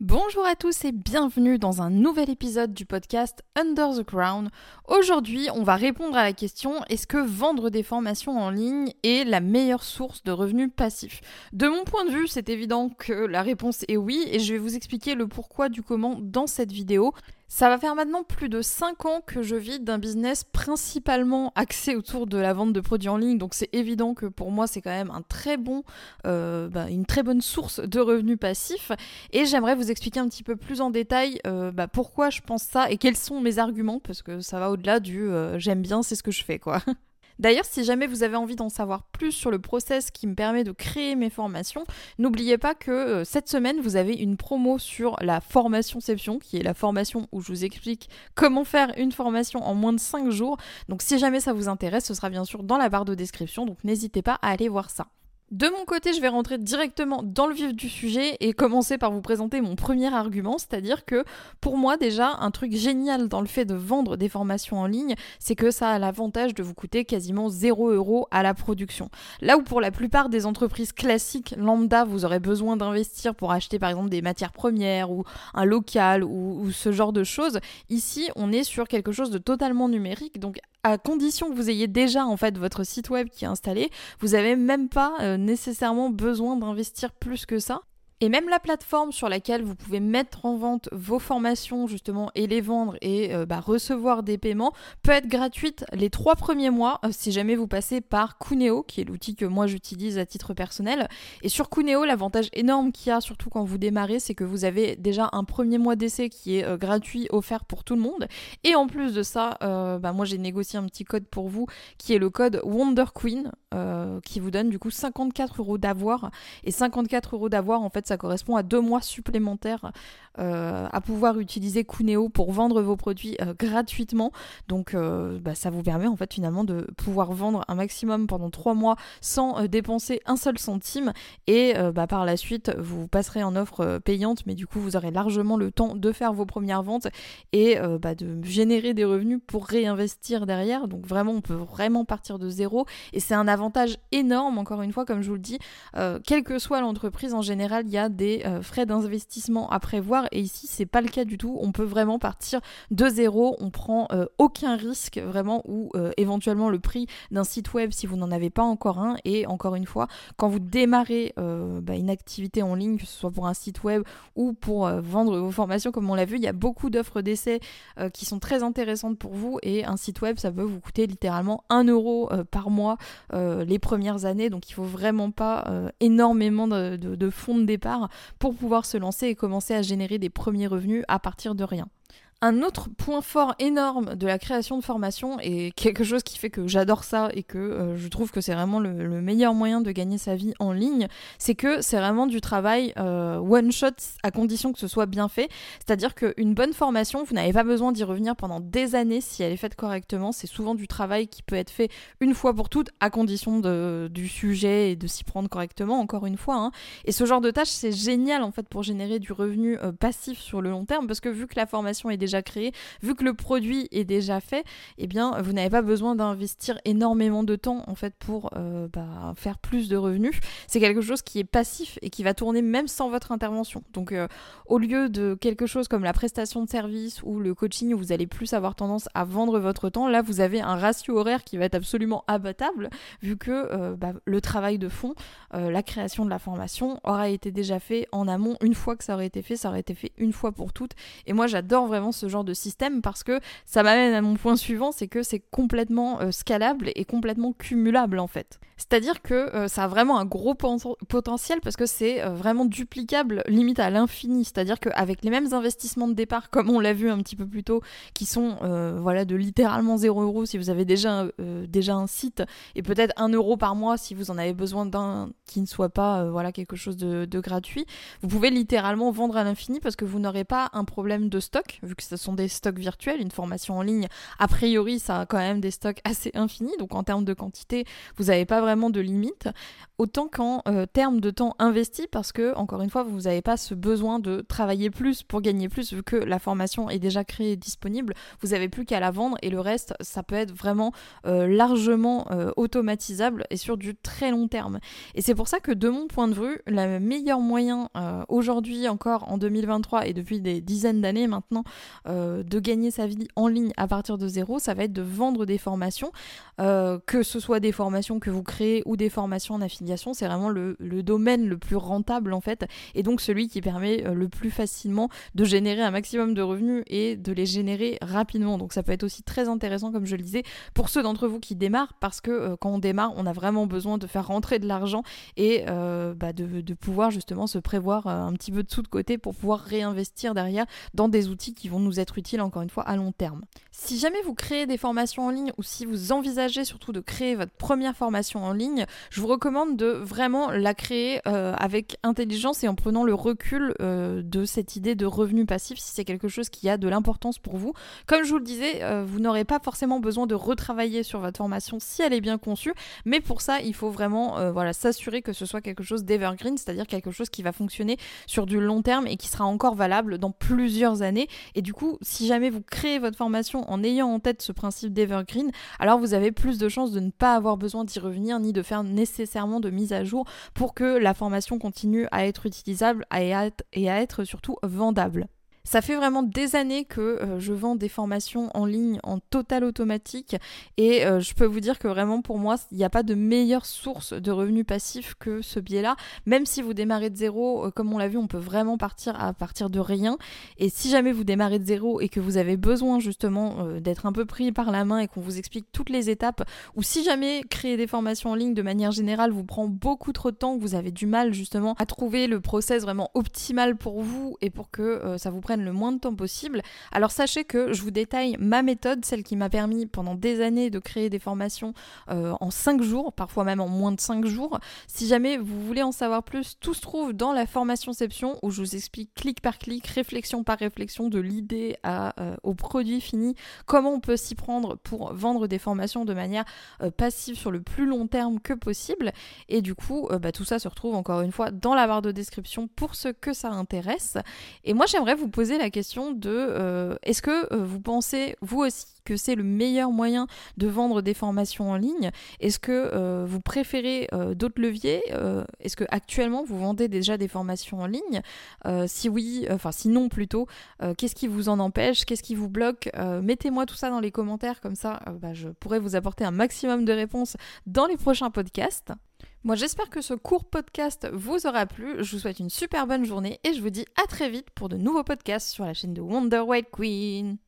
Bonjour à tous et bienvenue dans un nouvel épisode du podcast Under the Crown. Aujourd'hui, on va répondre à la question est-ce que vendre des formations en ligne est la meilleure source de revenus passifs? De mon point de vue, c'est évident que la réponse est oui et je vais vous expliquer le pourquoi du comment dans cette vidéo. Ça va faire maintenant plus de 5 ans que je vis d'un business principalement axé autour de la vente de produits en ligne, donc c'est évident que pour moi c'est quand même euh, bah, une très bonne source de revenus passifs. Et j'aimerais vous expliquer un petit peu plus en détail euh, bah, pourquoi je pense ça et quels sont mes arguments, parce que ça va au-delà du euh, j'aime bien, c'est ce que je fais quoi. D'ailleurs, si jamais vous avez envie d'en savoir plus sur le process qui me permet de créer mes formations, n'oubliez pas que euh, cette semaine, vous avez une promo sur la formationception, qui est la formation où je vous explique comment faire une formation en moins de 5 jours. Donc si jamais ça vous intéresse, ce sera bien sûr dans la barre de description, donc n'hésitez pas à aller voir ça. De mon côté, je vais rentrer directement dans le vif du sujet et commencer par vous présenter mon premier argument, c'est-à-dire que pour moi déjà, un truc génial dans le fait de vendre des formations en ligne, c'est que ça a l'avantage de vous coûter quasiment 0 euros à la production. Là où pour la plupart des entreprises classiques lambda, vous aurez besoin d'investir pour acheter par exemple des matières premières ou un local ou, ou ce genre de choses, ici on est sur quelque chose de totalement numérique, donc à condition que vous ayez déjà en fait votre site web qui est installé, vous n'avez même pas euh, nécessairement besoin d'investir plus que ça. Et même la plateforme sur laquelle vous pouvez mettre en vente vos formations justement et les vendre et euh, bah, recevoir des paiements peut être gratuite les trois premiers mois euh, si jamais vous passez par Cuneo, qui est l'outil que moi j'utilise à titre personnel. Et sur Cuneo, l'avantage énorme qu'il y a, surtout quand vous démarrez, c'est que vous avez déjà un premier mois d'essai qui est euh, gratuit, offert pour tout le monde. Et en plus de ça, bah, moi j'ai négocié un petit code pour vous qui est le code Wonder Queen, qui vous donne du coup 54 euros d'avoir. Et 54 euros d'avoir, en fait, ça correspond à deux mois supplémentaires euh, à pouvoir utiliser Cuneo pour vendre vos produits euh, gratuitement. Donc euh, bah, ça vous permet en fait finalement de pouvoir vendre un maximum pendant trois mois sans dépenser un seul centime et bah, par la suite vous passerez en offre payante mais du coup vous aurez largement le temps de faire vos premières ventes et bah, de générer des revenus pour réinvestir derrière. Donc vraiment on peut vraiment partir de zéro et c'est un avantage énorme encore une fois comme je vous le dis, quelle que soit l'entreprise en général il y a des frais d'investissement à prévoir. Et ici c'est pas le cas du tout. On peut vraiment partir de zéro, on prend euh, aucun risque vraiment ou euh, éventuellement le prix d'un site web si vous n'en avez pas encore un. Et encore une fois quand vous démarrez euh, bah, une activité en ligne que ce soit pour un site web ou pour vendre vos formations comme on l'a vu il y a beaucoup d'offres d'essai qui sont très intéressantes pour vous. Et un site web ça peut vous coûter littéralement 1 euro par mois les premières années. Donc il faut vraiment pas énormément de, de fonds de départ pour pouvoir se lancer et commencer à générer des premiers revenus à partir de rien. Un autre point fort énorme de la création de formation et quelque chose qui fait que j'adore ça et que euh, je trouve que c'est vraiment le, meilleur moyen de gagner sa vie en ligne, c'est que c'est vraiment du travail euh, one shot à condition que ce soit bien fait. C'est-à-dire qu'une bonne formation, vous n'avez pas besoin d'y revenir pendant des années si elle est faite correctement. C'est souvent du travail qui peut être fait une fois pour toutes à condition du sujet et de s'y prendre correctement, encore une fois. Hein. Et ce genre de tâche, c'est génial en fait pour générer du revenu euh, passif sur le long terme parce que vu que la formation est créé, vu que le produit est déjà fait, eh bien, vous n'avez pas besoin d'investir énormément de temps en fait pour euh, bah, faire plus de revenus. C'est quelque chose qui est passif et qui va tourner même sans votre intervention. Donc, euh, au lieu de quelque chose comme la prestation de service ou le coaching où vous allez plus avoir tendance à vendre votre temps, là, vous avez un ratio horaire qui va être absolument abattable vu que euh, bah, le travail de fond, la création de la formation aura été déjà fait en amont. Une fois que ça aurait été fait, ça aurait été fait une fois pour toutes. Et moi, j'adore vraiment ce genre de système parce que ça m'amène à mon point suivant, c'est que c'est complètement euh, scalable et complètement cumulable en fait. C'est-à-dire que euh, ça a vraiment un gros potentiel parce que c'est euh, vraiment duplicable limite à l'infini. C'est-à-dire qu'avec les mêmes investissements de départ, comme on l'a vu un petit peu plus tôt, qui sont voilà de littéralement 0 euros si vous avez déjà, déjà un site et peut-être 1 euro par mois si vous en avez besoin d'un qui ne soit pas voilà quelque chose de, de gratuit, vous pouvez littéralement vendre à l'infini parce que vous n'aurez pas un problème de stock vu que ce sont des stocks virtuels. Une formation en ligne, a priori, ça a quand même des stocks assez infinis. Donc en termes de quantité, vous n'avez pas vraiment de limite. Autant qu'en euh, termes de temps investi, parce que, encore une fois, vous n'avez pas ce besoin de travailler plus pour gagner plus, vu que la formation est déjà créée et disponible. Vous n'avez plus qu'à la vendre et le reste, ça peut être vraiment euh, largement euh, automatisable et sur du très long terme. Et c'est pour ça que, de mon point de vue, le meilleur moyen aujourd'hui encore en 2023 et depuis des dizaines d'années maintenant de gagner sa vie en ligne à partir de zéro, ça va être de vendre des formations, que ce soit des formations que vous créez ou des formations en affiliation. C'est vraiment le, domaine le plus rentable en fait et donc celui qui permet le plus facilement de générer un maximum de revenus et de les générer rapidement. Donc ça peut être aussi très intéressant comme je le disais pour ceux d'entre vous qui démarrent parce que quand on démarre on a vraiment besoin de faire rentrer de l'argent et bah, de, de, pouvoir justement se prévoir un petit peu de sous de côté pour pouvoir réinvestir derrière dans des outils qui vont nous être utiles encore une fois à long terme. Si jamais vous créez des formations en ligne ou si vous envisagez surtout de créer votre première formation en ligne, je vous recommande de vraiment la créer euh, avec intelligence et en prenant le recul euh, de cette idée de revenu passif si c'est quelque chose qui a de l'importance pour vous. Comme je vous le disais, euh, vous n'aurez pas forcément besoin de retravailler sur votre formation si elle est bien conçue, mais pour ça, il faut vraiment voilà, s'assurer que ce soit quelque chose d'evergreen, c'est-à-dire quelque chose qui va fonctionner sur du long terme et qui sera encore valable dans plusieurs années. Et du coup, si jamais vous créez votre formation en ayant en tête ce principe d'evergreen, alors vous avez plus de chances de ne pas avoir besoin d'y revenir ni de faire nécessairement de mise à jour pour que la formation continue à être utilisable et à être surtout vendable. Ça fait vraiment des années que euh, je vends des formations en ligne en total automatique et euh, je peux vous dire que vraiment pour moi, il n'y a pas de meilleure source de revenus passifs que ce biais-là. Même si vous démarrez de zéro, euh, comme on l'a vu, on peut vraiment partir à partir de rien. Et si jamais vous démarrez de zéro et que vous avez besoin justement d'être un peu pris par la main et qu'on vous explique toutes les étapes, ou si jamais créer des formations en ligne de manière générale vous prend beaucoup trop de temps, que vous avez du mal justement à trouver le process vraiment optimal pour vous et pour que ça vous prenne le moins de temps possible. Alors sachez que je vous détaille ma méthode, celle qui m'a permis pendant des années de créer des formations euh, en 5 jours, parfois même en moins de 5 jours. Si jamais vous voulez en savoir plus, tout se trouve dans la formationception où je vous explique clic par clic, réflexion par réflexion, de l'idée euh, au produit fini, comment on peut s'y prendre pour vendre des formations de manière euh, passive sur le plus long terme que possible. Et du coup, bah, tout ça se retrouve encore une fois dans la barre de description pour ceux que ça intéresse. Et moi, j'aimerais vous poser la question de euh, est-ce que euh, vous pensez, vous aussi, que c'est le meilleur moyen de vendre des formations en ligne? Est-ce que euh, vous préférez d'autres leviers? Est-ce que actuellement vous vendez déjà des formations en ligne? Si oui, enfin sinon plutôt, qu'est-ce qui vous en empêche? Qu'est-ce qui vous bloque? Mettez-moi tout ça dans les commentaires, comme ça bah, je pourrais vous apporter un maximum de réponses dans les prochains podcasts. Moi j'espère que ce court podcast vous aura plu, je vous souhaite une super bonne journée et je vous dis à très vite pour de nouveaux podcasts sur la chaîne de Wonder White Queen.